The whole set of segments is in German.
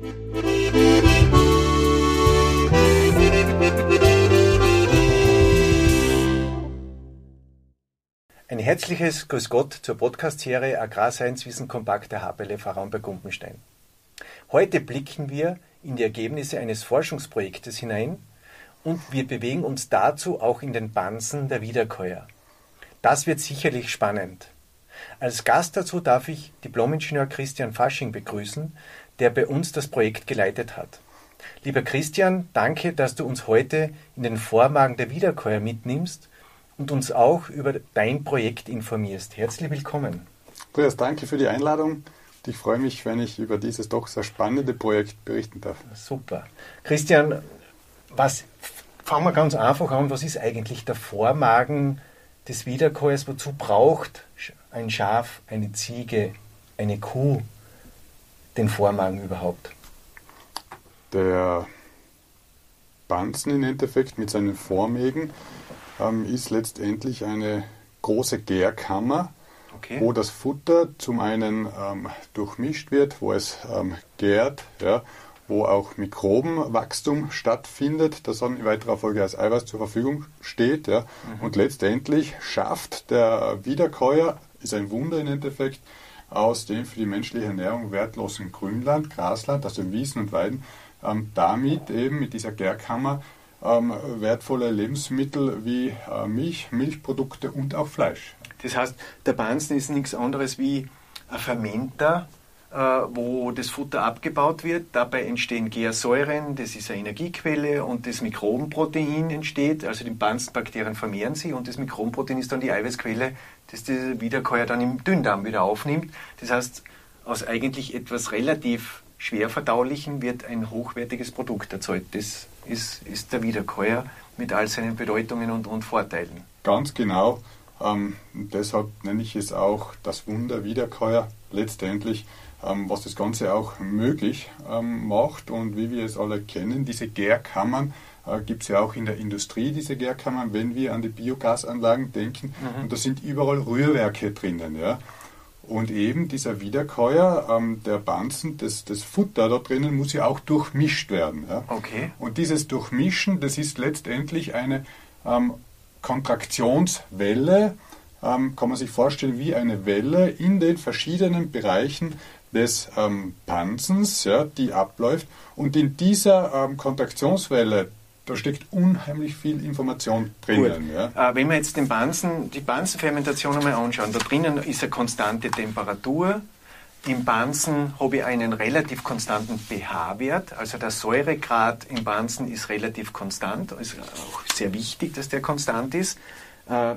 Ein herzliches Grüß Gott zur Podcast-Serie Wissen kompakt der HPLF Raum bei Gumpenstein. Heute blicken wir in die Ergebnisse eines Forschungsprojektes hinein und wir bewegen uns dazu auch in den Bansen der Wiederkäuer. Das wird sicherlich spannend. Als Gast dazu darf ich Diplomingenieur Christian Fasching begrüßen, der bei uns das Projekt geleitet hat. Lieber Christian, danke, dass du uns heute in den Vormagen der Wiederkäuer mitnimmst und uns auch über dein Projekt informierst. Herzlich willkommen. Andreas, danke für die Einladung. Ich freue mich, wenn ich über dieses doch sehr spannende Projekt berichten darf. Super. Christian, was, fangen wir ganz einfach an. Was ist eigentlich der Vormagen des Wiederkäuers? Wozu braucht ein Schaf, eine Ziege, eine Kuh den Vormagen überhaupt? Der Banzen im Endeffekt mit seinen Vormägen ähm, ist letztendlich eine große Gärkammer, okay. wo das Futter zum einen ähm, durchmischt wird, wo es ähm, gärt, ja, wo auch Mikrobenwachstum stattfindet, das dann in weiterer Folge als Eiweiß zur Verfügung steht. Ja. Mhm. Und letztendlich schafft der Wiederkäuer, ist ein Wunder im Endeffekt, aus dem für die menschliche Ernährung wertlosen Grünland, Grasland, also Wiesen und Weiden, ähm, damit eben mit dieser Gärkammer ähm, wertvolle Lebensmittel wie äh, Milch, Milchprodukte und auch Fleisch. Das heißt, der Bansen ist nichts anderes wie ein Fermenter, wo das Futter abgebaut wird. Dabei entstehen Gärsäuren, das ist eine Energiequelle und das Mikrobenprotein entsteht. Also die Banzenbakterien vermehren sich und das Mikrobenprotein ist dann die Eiweißquelle, das der Wiederkäuer dann im Dünndarm wieder aufnimmt. Das heißt, aus eigentlich etwas relativ schwer verdaulichen wird ein hochwertiges Produkt erzeugt. Das ist, ist der Wiederkäuer mit all seinen Bedeutungen und, und Vorteilen. Ganz genau. Ähm, deshalb nenne ich es auch das Wunder Wiederkäuer letztendlich, ähm, was das Ganze auch möglich ähm, macht. Und wie wir es alle kennen, diese Gärkammern äh, gibt es ja auch in der Industrie, diese Gärkammern, wenn wir an die Biogasanlagen denken. Mhm. Und da sind überall Rührwerke drinnen. Ja. Und eben dieser Wiederkäuer, ähm, der Banzen, das, das Futter da drinnen muss ja auch durchmischt werden. Ja? Okay. Und dieses Durchmischen, das ist letztendlich eine ähm, Kontraktionswelle, ähm, kann man sich vorstellen wie eine Welle in den verschiedenen Bereichen des ähm, Panzens, ja, die abläuft. Und in dieser ähm, Kontraktionswelle, da steckt unheimlich viel Information drinnen. Ja. Äh, wenn wir jetzt den Bansen, die Bansenfermentation einmal anschauen, da drinnen ist eine konstante Temperatur. Im Bansen habe ich einen relativ konstanten pH-Wert, also der Säuregrad im Bansen ist relativ konstant, ist auch sehr wichtig, dass der konstant ist. Äh,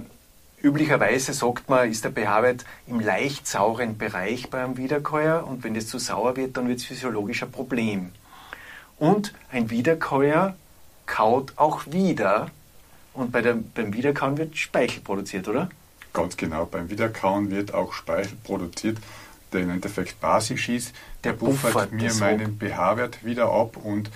üblicherweise sagt man, ist der pH-Wert im leicht sauren Bereich beim Wiederkäuer und wenn das zu sauer wird, dann wird es physiologisch ein Problem. Und ein Wiederkäuer kaut auch wieder. Und bei der, beim Wiederkauen wird Speichel produziert, oder? Ganz genau, beim Wiederkauen wird auch Speichel produziert, der im Endeffekt basisch ist. Der, der buffert, buffert mir meinen pH-Wert wieder ab und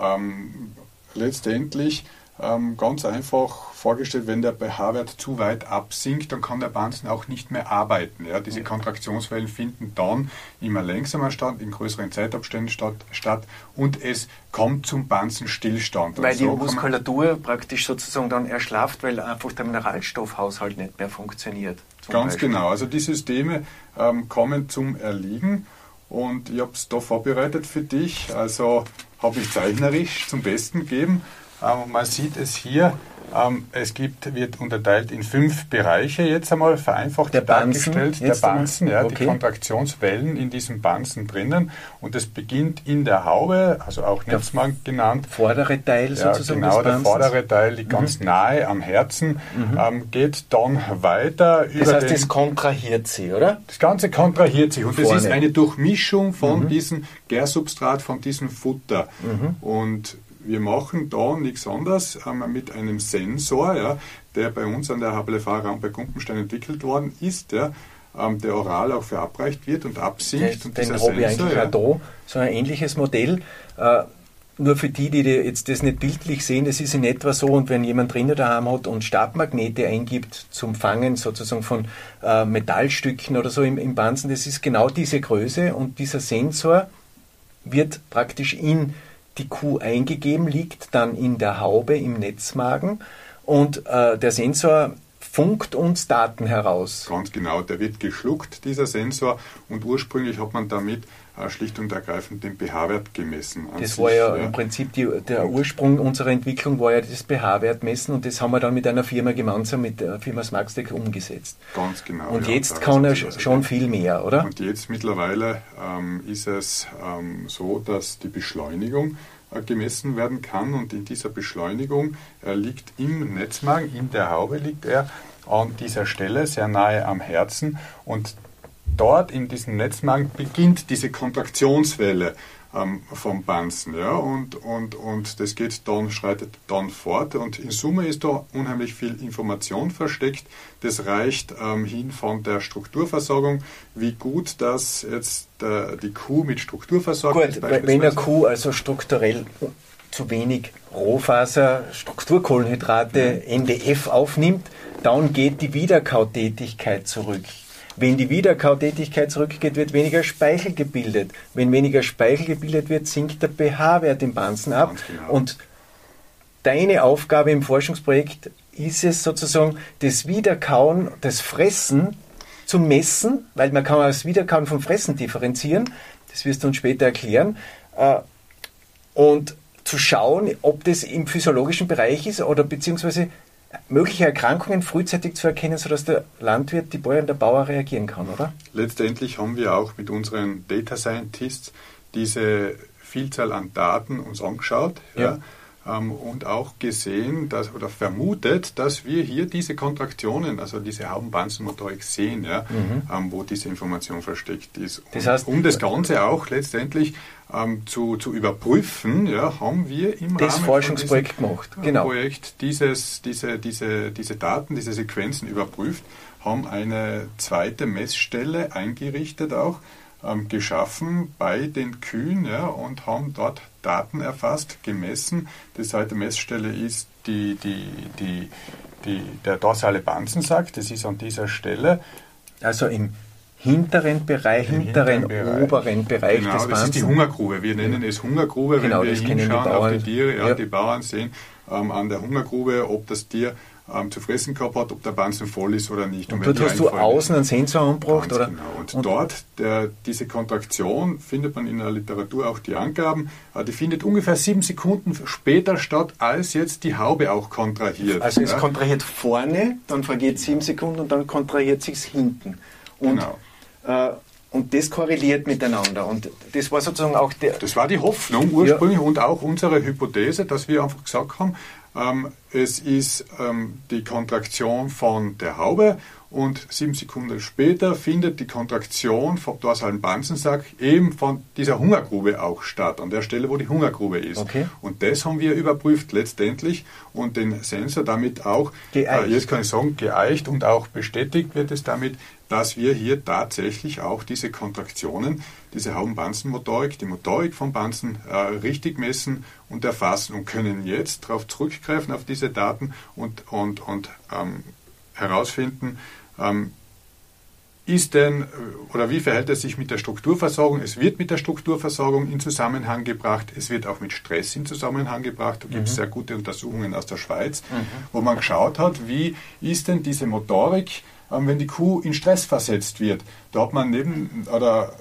ähm, letztendlich ähm, ganz einfach vorgestellt, wenn der pH-Wert zu weit absinkt, dann kann der Banzen auch nicht mehr arbeiten. Ja? Diese Kontraktionswellen finden dann immer langsamer statt, in größeren Zeitabständen statt, statt und es kommt zum Banzenstillstand. Weil so die Muskulatur praktisch sozusagen dann erschlafft, weil einfach der Mineralstoffhaushalt nicht mehr funktioniert. Ganz Beispiel. genau. Also die Systeme ähm, kommen zum Erliegen und ich habe es da vorbereitet für dich. Also habe ich zeichnerisch zum Besten gegeben. Ähm, man sieht es hier, ähm, es gibt, wird unterteilt in fünf Bereiche jetzt einmal vereinfacht der Banzen, dargestellt. Der Banzen, ja, okay. die Kontraktionswellen in diesem Banzen drinnen. Und es beginnt in der Haube, also auch Netzmann genannt. Vordere Teil ja, sozusagen. Genau, der vordere Teil liegt mhm. ganz nahe am Herzen, mhm. ähm, geht dann weiter das über. Das heißt, den, das kontrahiert sich, oder? Das Ganze kontrahiert sich. Und Vorne. das ist eine Durchmischung von mhm. diesem Gärsubstrat, von diesem Futter. Mhm. Und wir machen da nichts anderes ähm, mit einem Sensor, ja, der bei uns an der HBLV-Raum bei Gumpenstein entwickelt worden ist, ja, ähm, der oral auch verabreicht wird und absinkt. Den, und den habe ich eigentlich ja. auch da, so ein ähnliches Modell. Äh, nur für die, die jetzt das nicht bildlich sehen, das ist in etwa so, und wenn jemand drinnen daheim hat und Stabmagnete eingibt zum Fangen sozusagen von äh, Metallstücken oder so im, im Banzen, das ist genau diese Größe und dieser Sensor wird praktisch in die Kuh eingegeben, liegt dann in der Haube im Netzmagen und äh, der Sensor funkt uns Daten heraus. Ganz genau, der wird geschluckt, dieser Sensor, und ursprünglich hat man damit schlicht und ergreifend den pH-Wert gemessen. Das sich, war ja, ja, im Prinzip die, der Ursprung unserer Entwicklung war ja das pH-Wert messen und das haben wir dann mit einer Firma gemeinsam mit der Firma Smartstack umgesetzt. Ganz genau. Und ja, jetzt kann er schon viel mehr, oder? Und jetzt mittlerweile ähm, ist es ähm, so, dass die Beschleunigung äh, gemessen werden kann und in dieser Beschleunigung äh, liegt im Netzmagen, in der Haube liegt er an dieser Stelle sehr nahe am Herzen und dort in diesem Netzmagen beginnt diese Kontraktionswelle ähm, vom Banzen. Ja? Und, und, und das geht dann, schreitet dann fort. Und in Summe ist da unheimlich viel Information versteckt. Das reicht ähm, hin von der Strukturversorgung, wie gut das jetzt äh, die Kuh mit Strukturversorgung gut, ist. Wenn eine Kuh also strukturell zu wenig Rohfaser, Strukturkohlenhydrate, NDF aufnimmt, dann geht die Wiederkautätigkeit zurück. Wenn die Wiederkautätigkeit zurückgeht, wird weniger Speichel gebildet. Wenn weniger Speichel gebildet wird, sinkt der pH-Wert im Banzen ab. Genau. Und deine Aufgabe im Forschungsprojekt ist es sozusagen, das Wiederkauen, das Fressen zu messen, weil man kann das Wiederkauen vom Fressen differenzieren. Das wirst du uns später erklären. Äh, und zu schauen, ob das im physiologischen Bereich ist oder beziehungsweise mögliche Erkrankungen frühzeitig zu erkennen, sodass der Landwirt, die Bäuerin, der Bauer reagieren kann, oder? Letztendlich haben wir auch mit unseren Data Scientists diese Vielzahl an Daten uns angeschaut. Ja. ja und auch gesehen dass, oder vermutet, dass wir hier diese Kontraktionen, also diese Haubenbanzenmotorik sehen, ja, mhm. ähm, wo diese Information versteckt ist. Das heißt, um das Ganze auch letztendlich ähm, zu, zu überprüfen, ja, haben wir im das Rahmen Forschungsprojekt gemacht. Äh, genau. Projekt dieses, diese, diese, diese Daten, diese Sequenzen überprüft, haben eine zweite Messstelle eingerichtet auch, ähm, geschaffen bei den Kühen ja, und haben dort Daten erfasst, gemessen. Die zweite Messstelle ist die, die, die, die, der dorsale Banzensack, das ist an dieser Stelle. Also im hinteren Bereich, Im hinteren, hinteren oberen Bereich genau, des Banzen. das ist die Hungergrube. Wir nennen es Hungergrube, genau, wenn wir hinschauen auf die Tiere, ja, ja. die Bauern sehen ähm, an der Hungergrube, ob das Tier ähm, zu fressen gehabt hat, ob der Banzen voll ist oder nicht. Und, und dort hast du außen einen Sensor angebracht, oder? Genau. Und, und dort, der, diese Kontraktion, findet man in der Literatur auch die Angaben, äh, die findet ungefähr sieben Sekunden später statt, als jetzt die Haube auch kontrahiert. Also es ja? kontrahiert vorne, dann vergeht sieben Sekunden und dann kontrahiert sich hinten. Und, genau. Äh, und das korreliert miteinander. Und das war sozusagen auch der. Das war die Hoffnung ursprünglich ja. und auch unsere Hypothese, dass wir einfach gesagt haben, ähm, es ist ähm, die Kontraktion von der Haube und sieben Sekunden später findet die Kontraktion vom dorsalen Banzensack eben von dieser Hungergrube auch statt, an der Stelle, wo die Hungergrube ist. Okay. Und das haben wir überprüft letztendlich und den Sensor damit auch, äh, jetzt kann ich sagen, geeicht und auch bestätigt wird es damit, dass wir hier tatsächlich auch diese Kontraktionen, diese Haubenbanzenmotorik, die Motorik von Banzen äh, richtig messen und erfassen und können jetzt darauf zurückgreifen, auf diese Daten und, und, und ähm, herausfinden, ähm, ist denn oder wie verhält es sich mit der Strukturversorgung? Es wird mit der Strukturversorgung in Zusammenhang gebracht, es wird auch mit Stress in Zusammenhang gebracht. Da gibt es mhm. sehr gute Untersuchungen aus der Schweiz, mhm. wo man geschaut hat, wie ist denn diese Motorik, wenn die Kuh in Stress versetzt wird. Da hat man neben oder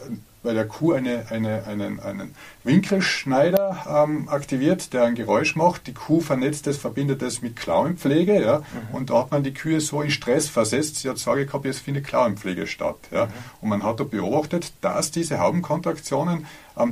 bei der Kuh eine, eine, einen, einen Winkelschneider ähm, aktiviert, der ein Geräusch macht. Die Kuh vernetzt es, verbindet es mit Klauenpflege. Ja? Mhm. Und da hat man die Kühe so in Stress versetzt. Sie hat Sorge gehabt, jetzt findet Klauenpflege statt. Ja? Mhm. Und man hat da beobachtet, dass diese Haubenkontraktionen ähm,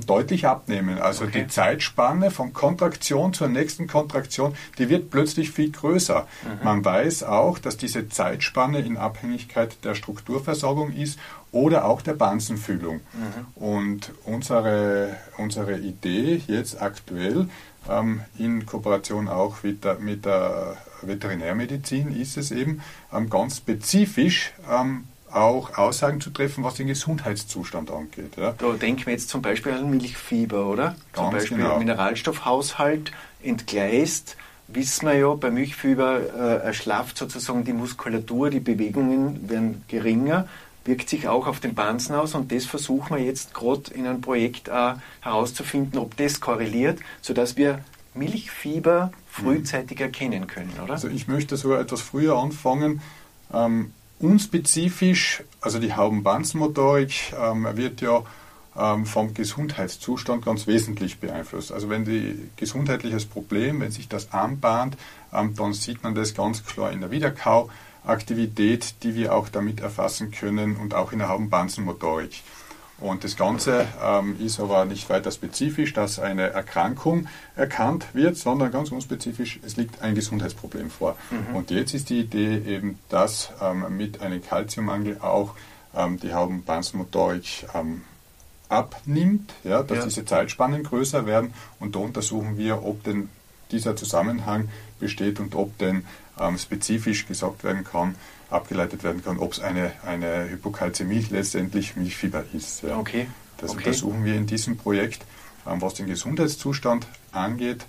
deutlich abnehmen. Also okay. die Zeitspanne von Kontraktion zur nächsten Kontraktion, die wird plötzlich viel größer. Mhm. Man weiß auch, dass diese Zeitspanne in Abhängigkeit der Strukturversorgung ist oder auch der Banzenfühlung. Mhm. Und unsere, unsere Idee jetzt aktuell ähm, in Kooperation auch mit der, mit der Veterinärmedizin ist es eben ähm, ganz spezifisch ähm, auch Aussagen zu treffen, was den Gesundheitszustand angeht. Ja. Da denken wir jetzt zum Beispiel an Milchfieber, oder? Ganz zum Beispiel genau. Mineralstoffhaushalt entgleist wissen wir ja, bei Milchfieber äh, erschlafft sozusagen die Muskulatur, die Bewegungen werden geringer, wirkt sich auch auf den Bansen aus und das versuchen wir jetzt gerade in einem Projekt äh, herauszufinden, ob das korreliert, sodass wir Milchfieber frühzeitig erkennen können, oder? Also ich möchte sogar etwas früher anfangen. Ähm, unspezifisch, also die Haubenbanzenmotorik ähm, wird ja ähm, vom Gesundheitszustand ganz wesentlich beeinflusst. Also wenn die gesundheitliches Problem, wenn sich das anbahnt, ähm, dann sieht man das ganz klar in der Wiederkauaktivität, die wir auch damit erfassen können und auch in der Haubenbanzenmotorik. Und das Ganze ähm, ist aber nicht weiter spezifisch, dass eine Erkrankung erkannt wird, sondern ganz unspezifisch, es liegt ein Gesundheitsproblem vor. Mhm. Und jetzt ist die Idee eben, dass ähm, mit einem Kalziummangel auch ähm, die Haubenbandsmotorik ähm, abnimmt, ja, dass ja. diese Zeitspannen größer werden. Und da untersuchen wir, ob denn dieser Zusammenhang besteht und ob denn ähm, spezifisch gesagt werden kann, abgeleitet werden kann, ob es eine, eine Hypokalzämie letztendlich Milchfieber ist. Ja. Okay. Das okay. untersuchen wir in diesem Projekt. Ähm, was den Gesundheitszustand angeht,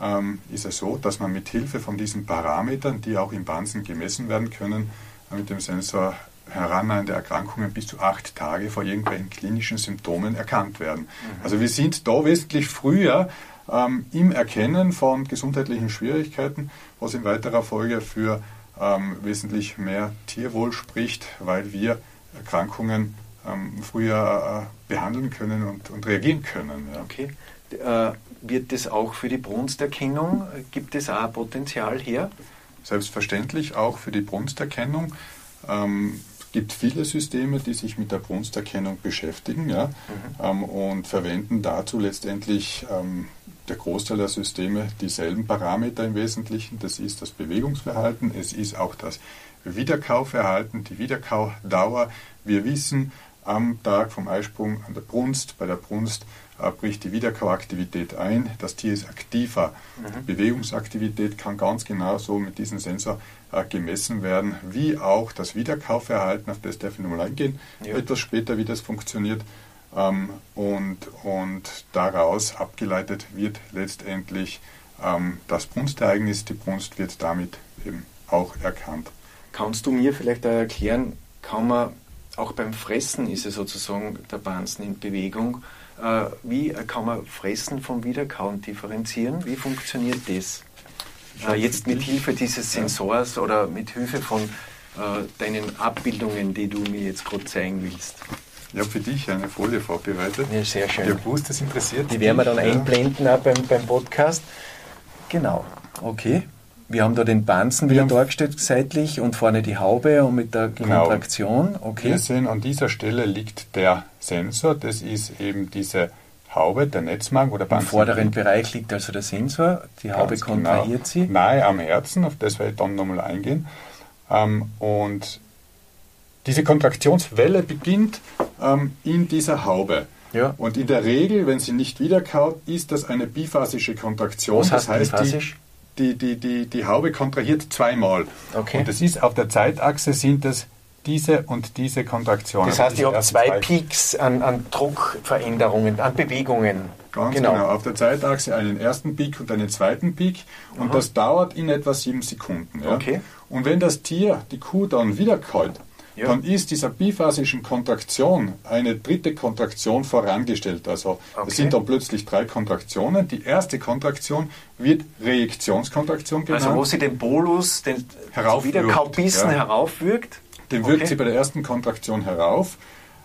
ähm, ist es so, dass man mit Hilfe von diesen Parametern, die auch im Bansen gemessen werden können, äh, mit dem Sensor herannahende Erkrankungen bis zu acht Tage vor irgendwelchen klinischen Symptomen erkannt werden. Mhm. Also wir sind da wesentlich früher ähm, im Erkennen von gesundheitlichen Schwierigkeiten, was in weiterer Folge für ähm, wesentlich mehr Tierwohl spricht, weil wir Erkrankungen ähm, früher äh, behandeln können und, und reagieren können. Ja. Okay. Äh, wird das auch für die Brunsterkennung, gibt es auch Potenzial her? Selbstverständlich auch für die Brunsterkennung. Ähm, es gibt viele Systeme, die sich mit der Brunsterkennung beschäftigen ja, mhm. ähm, und verwenden dazu letztendlich ähm, der Großteil der Systeme dieselben Parameter im Wesentlichen. Das ist das Bewegungsverhalten, es ist auch das Wiederkauverhalten, die Wiederkaudauer. Wir wissen am Tag vom Eisprung an der Brunst, bei der Brunst äh, bricht die Wiederkauaktivität ein, das Tier ist aktiver. Mhm. Die Bewegungsaktivität kann ganz genau so mit diesem Sensor äh, gemessen werden, wie auch das Wiederkauverhalten, auf das darf ich nochmal eingehen, ja. etwas später, wie das funktioniert. Ähm, und, und daraus abgeleitet wird letztendlich ähm, das Brunstereignis. Die Brunst wird damit eben auch erkannt. Kannst du mir vielleicht erklären, kann man auch beim Fressen ist es sozusagen der Bansen in Bewegung. Äh, wie kann man Fressen vom Wiederkauen differenzieren? Wie funktioniert das? Äh, jetzt mit Hilfe dieses Sensors oder mit Hilfe von äh, deinen Abbildungen, die du mir jetzt gerade zeigen willst. Ich habe für dich eine Folie vorbereitet. Ja, sehr schön. Der Boost, das interessiert Die werden wir dann ja. einblenden auch beim, beim Podcast. Genau. Okay. Wir haben da den Banzen wieder dargestellt seitlich und vorne die Haube und mit der genau. Kontraktion. Okay. Wir sehen, an dieser Stelle liegt der Sensor. Das ist eben diese Haube, der Netzmark oder Banzen. Im vorderen Bereich liegt also der Sensor. Die Haube Ganz kontrahiert genau. sie. Nahe am Herzen, auf das werde ich dann nochmal eingehen. Ähm, und diese Kontraktionswelle beginnt ähm, in dieser Haube. Ja. Und in der Regel, wenn sie nicht wiederkaut, ist das eine biphasische Kontraktion. Was das heißt, biphasisch? Die, die, die, die, Haube kontrahiert zweimal. Okay. Und das ist auf der Zeitachse sind das diese und diese Kontraktionen. Das heißt, ich habe zwei, zwei Peaks an, an, Druckveränderungen, an Bewegungen. Ganz genau. genau. Auf der Zeitachse einen ersten Peak und einen zweiten Peak. Und Aha. das dauert in etwa sieben Sekunden. Ja? Okay. Und wenn das Tier, die Kuh, dann wieder kaut, ja. dann ist dieser biphasischen Kontraktion eine dritte Kontraktion vorangestellt. Also okay. es sind dann plötzlich drei Kontraktionen. Die erste Kontraktion wird Reaktionskontraktion genannt. Also wo sie den Bolus, den Wiederkaubissen ja. heraufwirkt. Den wirkt okay. sie bei der ersten Kontraktion herauf.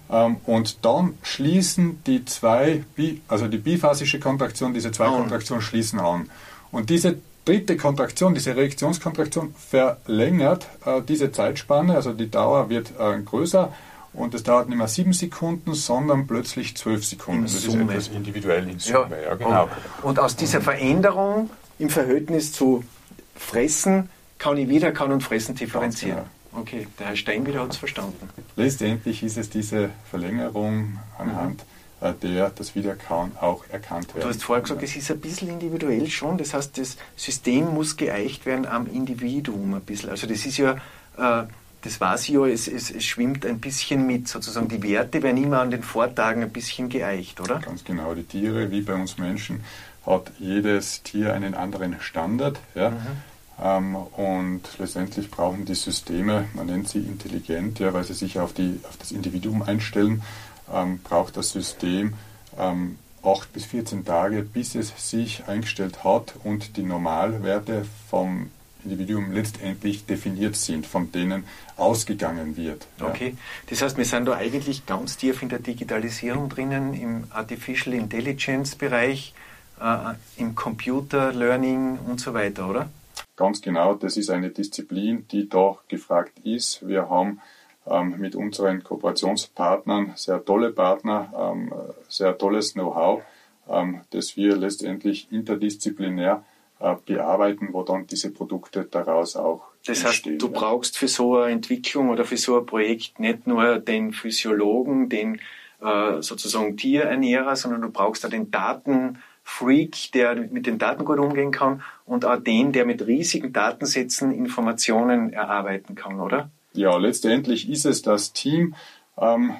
Ähm, und dann schließen die zwei, also die biphasische Kontraktion, diese zwei oh. Kontraktionen schließen an. Und diese dritte Kontraktion, diese Reaktionskontraktion verlängert äh, diese Zeitspanne, also die Dauer wird äh, größer und es dauert nicht mehr sieben Sekunden, sondern plötzlich zwölf Sekunden. In Summe. Das ist etwas individuell in Summe, ja, ja genau. Und, und, aus dieser Veränderung im Verhältnis zu Fressen kann ich wieder kann und Fressen differenzieren. Genau. Okay, der Herr Stein wieder hat es verstanden. Letztendlich ist es diese Verlängerung anhand mhm der das Wiederkauen auch erkannt werden. Du hast vorher gesagt, es ist ein bisschen individuell schon. Das heißt, das System muss geeicht werden am Individuum ein bisschen. Also das ist ja, äh, das weiß ich ja, es, es, es, schwimmt ein bisschen mit. Sozusagen die Werte werden immer an den Vortagen ein bisschen geeicht, oder? Ganz genau. Die Tiere, wie bei uns Menschen, hat jedes Tier einen anderen Standard. Ja? Mhm. Ähm, und letztendlich brauchen die Systeme, man nennt sie intelligent, ja, weil sie sich auf, die, auf das Individuum einstellen, ähm, braucht das System ähm, 8 bis 14 Tage, bis es sich eingestellt hat und die Normalwerte vom Individuum letztendlich definiert sind, von denen ausgegangen wird. Ja. Okay, das heißt, wir sind da eigentlich ganz tief in der Digitalisierung drinnen, im Artificial Intelligence Bereich, äh, im Computer Learning und so weiter, oder? Ganz genau, das ist eine Disziplin, die da gefragt ist. Wir haben mit unseren Kooperationspartnern sehr tolle Partner, ähm, sehr tolles Know-how, ähm, das wir letztendlich interdisziplinär äh, bearbeiten, wo dann diese Produkte daraus auch das heißt, du brauchst für so eine Entwicklung oder für so ein Projekt nicht nur den Physiologen, den äh, sozusagen Tierernährer, sondern du brauchst auch den Datenfreak, der mit den Daten gut umgehen kann und auch den, der mit riesigen Datensätzen Informationen erarbeiten kann, oder? Ja, letztendlich ist es das Team, ähm,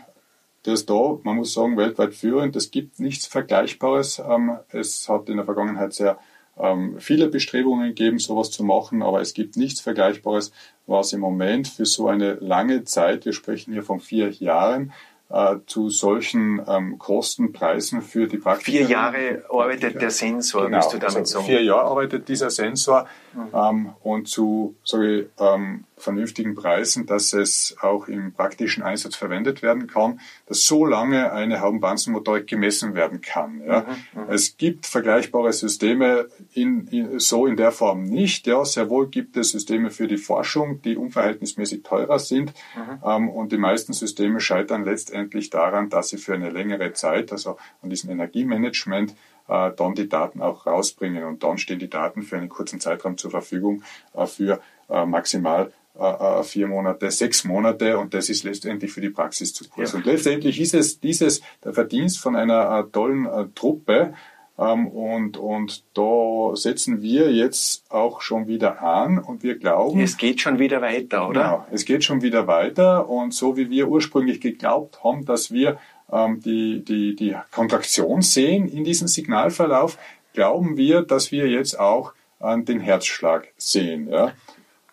das da, man muss sagen, weltweit führend. Es gibt nichts Vergleichbares. Ähm, es hat in der Vergangenheit sehr ähm, viele Bestrebungen gegeben, sowas zu machen, aber es gibt nichts Vergleichbares, was im Moment für so eine lange Zeit, wir sprechen hier von vier Jahren, äh, zu solchen ähm, Kostenpreisen für die Praktiker. Vier Jahre arbeitet der Sensor, genau, willst du damit also sagen? Vier Jahre arbeitet dieser Sensor mhm. ähm, und zu sage ich, ähm, vernünftigen Preisen, dass es auch im praktischen Einsatz verwendet werden kann, dass so lange eine Haubenbanzenmotorik gemessen werden kann. Ja. Mhm, mhm, es gibt vergleichbare Systeme in, in, so in der Form nicht. Ja. Sehr wohl gibt es Systeme für die Forschung, die unverhältnismäßig teurer sind mhm. ähm, und die meisten Systeme scheitern letztendlich daran, dass sie für eine längere Zeit, also an diesem Energiemanagement, äh, dann die Daten auch rausbringen und dann stehen die Daten für einen kurzen Zeitraum zur Verfügung äh, für äh, maximal äh, äh, vier Monate, sechs Monate und das ist letztendlich für die Praxis zu kurz. Ja. Und letztendlich ist es dieses der Verdienst von einer äh, tollen äh, Truppe ähm, und, und da setzen wir jetzt auch schon wieder an und wir glauben. Es geht schon wieder weiter, oder? Genau, es geht schon wieder weiter und so wie wir ursprünglich geglaubt haben, dass wir ähm, die, die, die Kontraktion sehen in diesem Signalverlauf, glauben wir, dass wir jetzt auch äh, den Herzschlag sehen. Ja.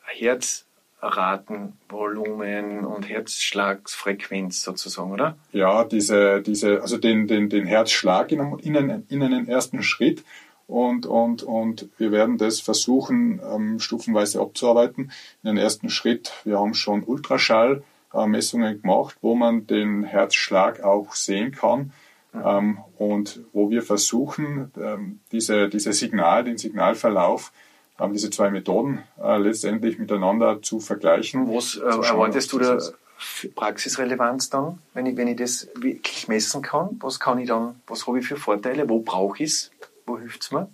Herz Ratenvolumen und Herzschlagsfrequenz sozusagen, oder? Ja, diese, diese, also den, den, den Herzschlag in einem, in, einen, in einen ersten Schritt und, und, und wir werden das versuchen, ähm, stufenweise abzuarbeiten. In den ersten Schritt, wir haben schon Ultraschallmessungen gemacht, wo man den Herzschlag auch sehen kann. Mhm. Ähm, und wo wir versuchen, ähm, diese, diese Signal, den Signalverlauf haben diese zwei Methoden äh, letztendlich miteinander zu vergleichen. Was äh, erwartest du da Praxisrelevanz dann, wenn ich, wenn ich das wirklich messen kann? Was kann ich dann, was habe ich für Vorteile? Wo brauche ich es? Wo hilft es mir?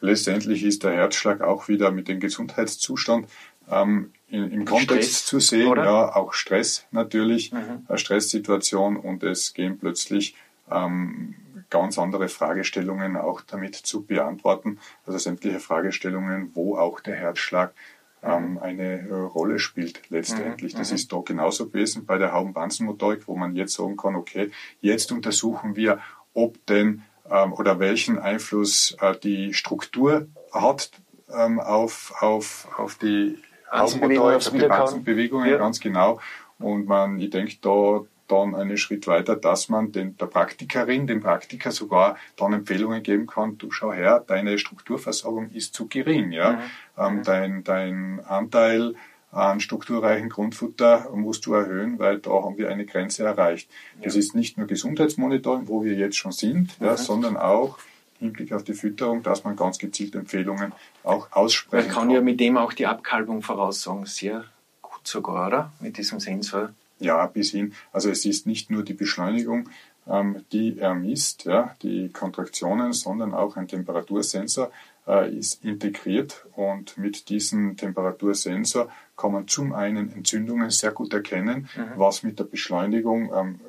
Letztendlich ist der Herzschlag auch wieder mit dem Gesundheitszustand ähm, in, im Kontext Stress, zu sehen. Oder? Ja, auch Stress natürlich, mhm. eine Stresssituation und es gehen plötzlich ähm, ganz andere Fragestellungen auch damit zu beantworten. Also sämtliche Fragestellungen, wo auch der Herzschlag ähm, eine äh, Rolle spielt letztendlich. Mhm. Das mhm. ist da genauso gewesen bei der Haubenbanzenmotorik, wo man jetzt sagen kann, okay, jetzt untersuchen wir, ob denn ähm, oder welchen Einfluss äh, die Struktur hat ähm, auf, auf, auf die Haubenmotorik, auf die Banzenbewegungen, ja. ganz genau. Und man, ich denke, da dann einen Schritt weiter, dass man den, der Praktikerin, dem Praktiker sogar dann Empfehlungen geben kann, du schau her, deine Strukturversorgung ist zu gering, ja. Mhm. Ähm, mhm. dein, dein Anteil an strukturreichen Grundfutter musst du erhöhen, weil da haben wir eine Grenze erreicht. Ja. Das ist nicht nur Gesundheitsmonitoring, wo wir jetzt schon sind, mhm. ja, sondern auch im Hinblick auf die Fütterung, dass man ganz gezielt Empfehlungen auch aussprechen kann. Man kann ja mit dem auch die Abkalbung voraussagen, sehr gut sogar, oder? Mit diesem Sensor. Ja, bis hin. Also es ist nicht nur die Beschleunigung, ähm, die er misst, ja, die Kontraktionen, sondern auch ein Temperatursensor äh, ist integriert und mit diesem Temperatursensor kann man zum einen Entzündungen sehr gut erkennen, mhm. was mit der Beschleunigung ähm,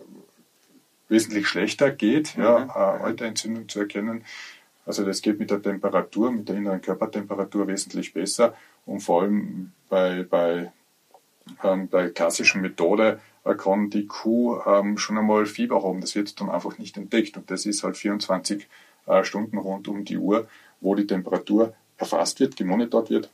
wesentlich schlechter geht, mhm. ja, äh, alte Entzündung zu erkennen. Also das geht mit der Temperatur, mit der inneren Körpertemperatur wesentlich besser und vor allem bei, bei ähm, bei klassischen Methode äh, kann die Kuh ähm, schon einmal Fieber haben. Das wird dann einfach nicht entdeckt. Und das ist halt 24 äh, Stunden rund um die Uhr, wo die Temperatur erfasst wird, gemonitort wird.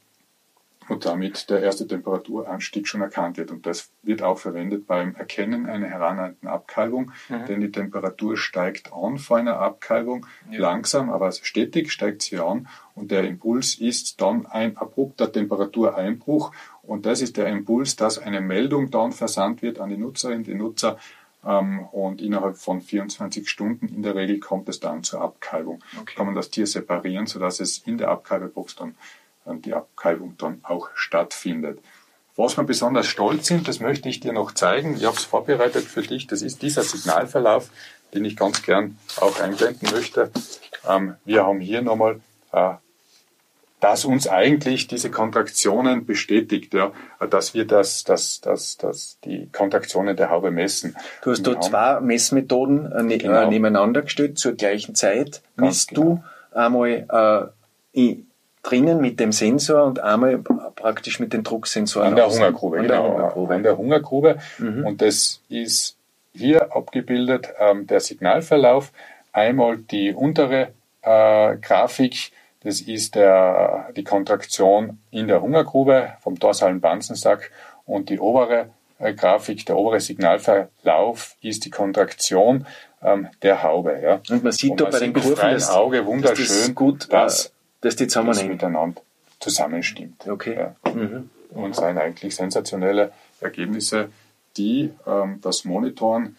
und damit der erste Temperaturanstieg schon erkannt wird. Und das wird auch verwendet beim Erkennen einer heranreihenden Abkalbung, mhm. denn die Temperatur steigt an vor einer Abkalbung, ja. langsam, aber stetig steigt sie an und der Impuls ist dann ein abrupter Temperatureinbruch und das ist der Impuls, dass eine Meldung dann versandt wird an die Nutzerin, die Nutzer ähm, und innerhalb von 24 Stunden in der Regel kommt es dann zur Abkalbung. Okay. Kann man das Tier separieren, sodass es in der Abkalbebox dann die Abkalbung dann auch stattfindet. Was wir besonders stolz sind, das möchte ich dir noch zeigen. Ich habe es vorbereitet für dich. Das ist dieser Signalverlauf, den ich ganz gern auch einblenden möchte. Ähm, wir haben hier nochmal, äh, dass uns eigentlich diese Kontraktionen bestätigt, ja, dass wir das, das, das, das, die Kontraktionen der Haube messen. Du hast da zwei Messmethoden äh, ne, genau. nebeneinander gestellt zur gleichen Zeit. Misst genau. du einmal äh, drinnen mit dem Sensor und einmal praktisch mit den Drucksensoren. An der Hungergrube, an genau. Der Hungergrube. An der Hungergrube. Mhm. Und das ist hier abgebildet ähm, der Signalverlauf. Einmal die untere äh, Grafik, das ist der, die Kontraktion in der Hungergrube vom dorsalen Banzensack und die obere äh, Grafik, der obere Signalverlauf ist die Kontraktion ähm, der Haube. Ja. Und man sieht und da bei den Kurven das Auge wunderschön, dass das gut, dass dass die zusammenhängen. Das miteinander zusammenstimmt. Okay. Ja. Mhm. Und seien eigentlich sensationelle Ergebnisse, die ähm, das monitoren,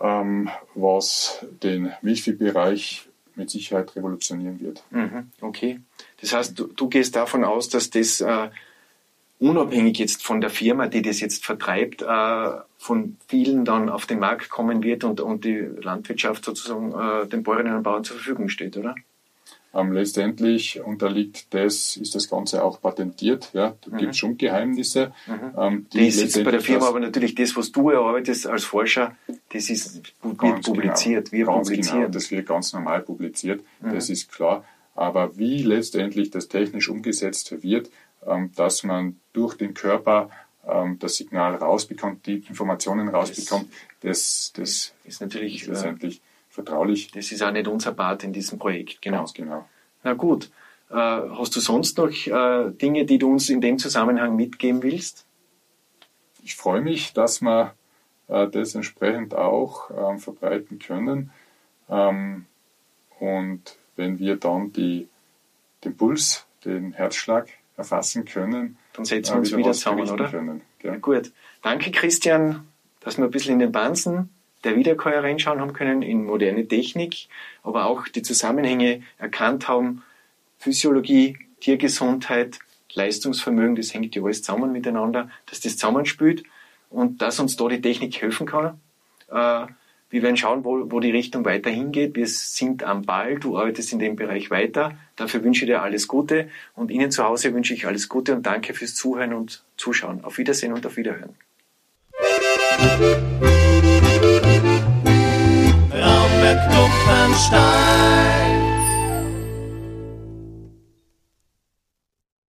ähm, was den Milchviehbereich mit Sicherheit revolutionieren wird. Mhm. Okay. Das heißt, du, du, gehst davon aus, dass das äh, unabhängig jetzt von der Firma, die das jetzt vertreibt, äh, von vielen dann auf den Markt kommen wird und, und die Landwirtschaft sozusagen äh, den Bäuerinnen und Bauern zur Verfügung steht, oder? Ähm, letztendlich unterliegt das, ist das Ganze auch patentiert. Ja, da mhm. gibt es schon Geheimnisse. Mhm. Ähm, die das ist bei der Firma aber natürlich das, was du erarbeitest als Forscher, das ist, wird genau. publiziert. Genau, wir ganz publizieren. Genau, das wird ganz normal publiziert, mhm. das ist klar. Aber wie letztendlich das technisch umgesetzt wird, ähm, dass man durch den Körper ähm, das Signal rausbekommt, die Informationen rausbekommt, das, das, ist natürlich ist letztendlich vertraulich. Das ist auch nicht unser Part in diesem Projekt, genau. Ganz genau. Na gut. Äh, hast du sonst noch äh, Dinge, die du uns in dem Zusammenhang mitgeben willst? Ich freue mich, dass wir äh, das entsprechend auch ähm, verbreiten können. Ähm, und wenn wir dann die, den Puls, den Herzschlag erfassen können, dann setzen wir uns wieder zusammen, oder? Können, ja. gut. Danke, Christian, dass wir ein bisschen in den Bansen der Wiederkäuer reinschauen haben können in moderne Technik, aber auch die Zusammenhänge erkannt haben, Physiologie, Tiergesundheit, Leistungsvermögen, das hängt ja alles zusammen miteinander, dass das zusammenspielt und dass uns da die Technik helfen kann. Äh, wir werden schauen, wo, wo die Richtung weiterhin geht. Wir sind am Ball. Du arbeitest in dem Bereich weiter. Dafür wünsche ich dir alles Gute. Und Ihnen zu Hause wünsche ich alles Gute und danke fürs Zuhören und Zuschauen. Auf Wiedersehen und auf Wiederhören. Raumberg.